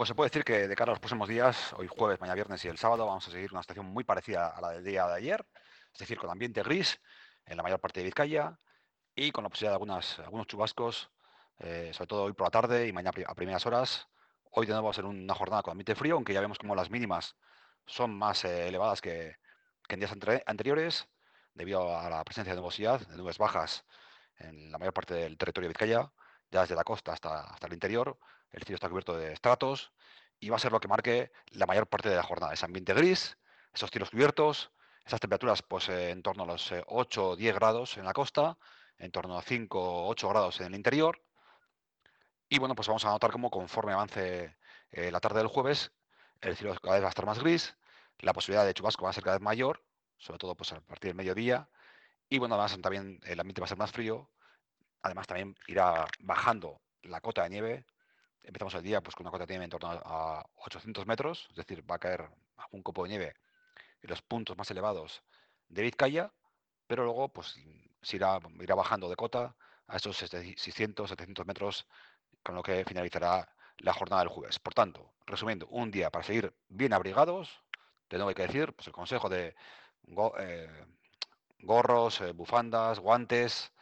Pues se puede decir que de cara a los próximos días, hoy jueves, mañana viernes y el sábado, vamos a seguir una situación muy parecida a la del día de ayer, es decir, con ambiente gris en la mayor parte de Vizcaya y con la posibilidad de algunos chubascos, eh, sobre todo hoy por la tarde y mañana a primeras horas. Hoy de nuevo va a ser una jornada con ambiente frío, aunque ya vemos como las mínimas son más eh, elevadas que, en días anteriores, debido a la presencia de nubosidad, de nubes bajas en la mayor parte del territorio de Vizcaya, ya desde la costa hasta, hasta el interior. El cielo está cubierto de estratos y va a ser lo que marque la mayor parte de la jornada. Ese ambiente gris, esos cielos cubiertos, esas temperaturas pues eh, en torno a los 8 o 10 grados en la costa, en torno a 5 o 8 grados en el interior. Y bueno, pues vamos a notar cómo conforme avance eh, la tarde del jueves, el cielo cada vez va a estar más gris, la posibilidad de chubasco va a ser cada vez mayor, sobre todo pues a partir del mediodía. Y bueno, además también el ambiente va a ser más frío. Además también irá bajando la cota de nieve. Empezamos el día pues con una cota de nieve en torno a 800 metros, es decir, va a caer un copo de nieve en los puntos más elevados de Vizcaya, pero luego pues se irá, irá bajando de cota a esos 600, 700 metros, con lo que finalizará la jornada del jueves. Por tanto, resumiendo, un día para seguir bien abrigados, de nuevo hay que decir, pues el consejo de eh, gorros, eh, bufandas, guantes,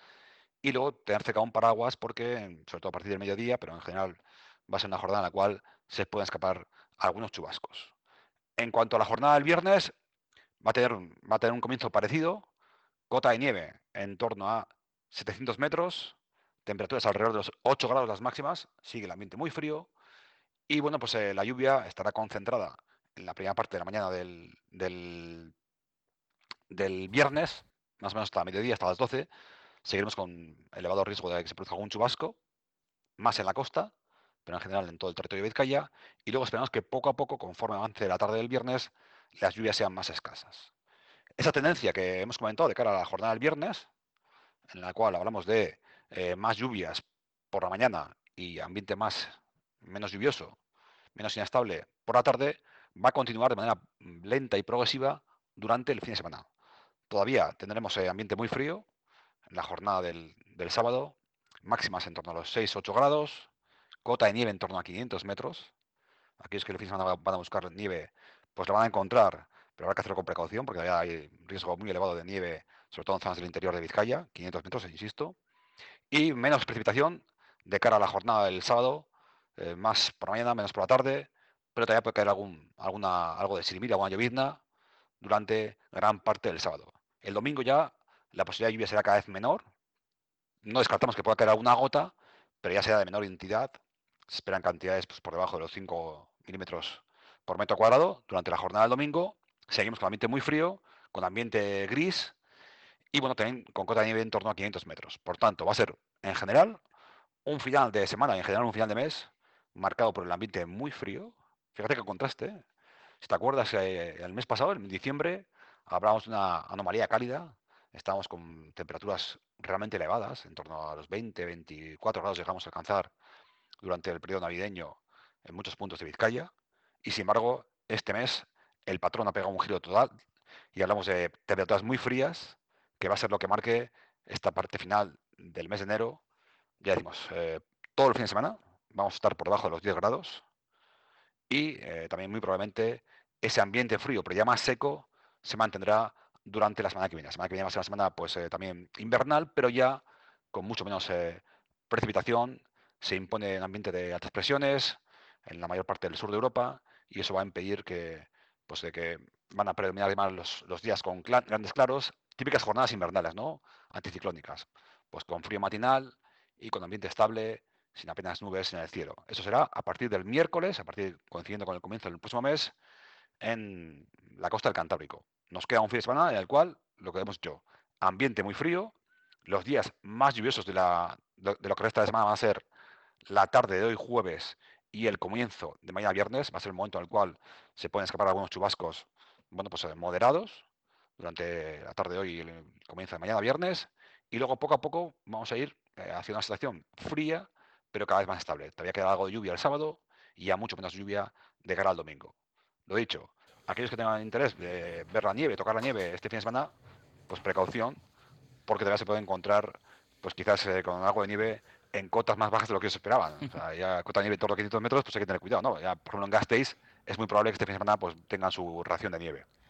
y luego tener cerca un paraguas porque, sobre todo a partir del mediodía, pero en general va a ser una jornada en la cual se pueden escapar algunos chubascos. En cuanto a la jornada del viernes, va a tener, va a tener un comienzo parecido, cota de nieve en torno a 700 metros, temperaturas alrededor de los 8 grados las máximas, sigue el ambiente muy frío, y bueno, pues eh, la lluvia estará concentrada en la primera parte de la mañana del, del, del viernes, más o menos hasta mediodía, hasta las 12, seguiremos con elevado riesgo de que se produzca algún chubasco, más en la costa, pero en general en todo el territorio de Vizcaya, y luego esperamos que poco a poco, conforme avance la tarde del viernes, las lluvias sean más escasas. Esa tendencia que hemos comentado de cara a la jornada del viernes, en la cual hablamos de eh, más lluvias por la mañana y ambiente más menos lluvioso, menos inestable por la tarde, va a continuar de manera lenta y progresiva durante el fin de semana. Todavía tendremos eh, ambiente muy frío la jornada del, sábado, máximas en torno a los 6-8 grados, cota de nieve en torno a 500 metros. Aquellos que el fin de semana van a buscar nieve, pues la van a encontrar, pero habrá que hacerlo con precaución porque hay riesgo muy elevado de nieve, sobre todo en zonas del interior de Vizcaya, 500 metros, insisto. Y menos precipitación de cara a la jornada del sábado, eh, más por la mañana, menos por la tarde, pero todavía puede caer algún, alguna, algo de sirimira, alguna llovizna durante gran parte del sábado. El domingo ya la posibilidad de lluvia será cada vez menor. No descartamos que pueda caer alguna gota, pero ya será de menor entidad. Se esperan cantidades pues, por debajo de los 5 milímetros por metro cuadrado durante la jornada del domingo. Seguimos con ambiente muy frío, con ambiente gris y bueno, también con cota de nieve en torno a 500 metros. Por tanto, va a ser en general un final de semana y en general un final de mes marcado por el ambiente muy frío. Fíjate que contraste. ¿eh? Si te acuerdas, eh, el mes pasado, en diciembre, hablábamos de una anomalía cálida. Estábamos con temperaturas realmente elevadas, en torno a los 20, 24 grados llegamos a alcanzar durante el periodo navideño en muchos puntos de Vizcaya. Y sin embargo, este mes el patrón ha pegado un giro total y hablamos de temperaturas muy frías, que va a ser lo que marque esta parte final del mes de enero. Ya decimos, eh, todo el fin de semana vamos a estar por debajo de los 10 grados y eh, también muy probablemente ese ambiente frío, pero ya más seco, se mantendrá durante la semana que viene. La semana que viene va a ser una semana pues, eh, también invernal, pero ya con mucho menos precipitación. Se impone un ambiente de altas presiones en la mayor parte del sur de Europa y eso va a impedir que, pues, que van a predominar además los, días con grandes claros, típicas jornadas invernales, ¿no? Anticiclónicas, pues con frío matinal y con ambiente estable, sin apenas nubes en el cielo. Eso será a partir del miércoles, a partir coincidiendo con el comienzo del próximo mes, en la costa del Cantábrico. Nos queda un fin de semana en el cual, lo que hemos dicho, ambiente muy frío, los días más lluviosos de, la, de lo que resta de semana van a ser la tarde de hoy jueves y el comienzo de mañana viernes va a ser el momento en el cual se pueden escapar algunos chubascos, bueno, pues eh, moderados durante la tarde de hoy y el comienzo de mañana viernes. Y luego poco a poco vamos a ir eh, hacia una situación fría, pero cada vez más estable. Todavía queda algo de lluvia el sábado y ya mucho menos lluvia de cara al domingo. Lo dicho, aquellos que tengan interés de ver la nieve, tocar la nieve este fin de semana, pues precaución, porque todavía se puede encontrar, pues quizás eh, con algo de nieve en cotas más bajas de lo que ellos esperaban. O sea, ya cota de nieve todos los 500 metros, pues hay que tener cuidado, ¿no? Ya, por ejemplo, en Gasteiz es muy probable que este fin de semana pues, tengan su ración de nieve.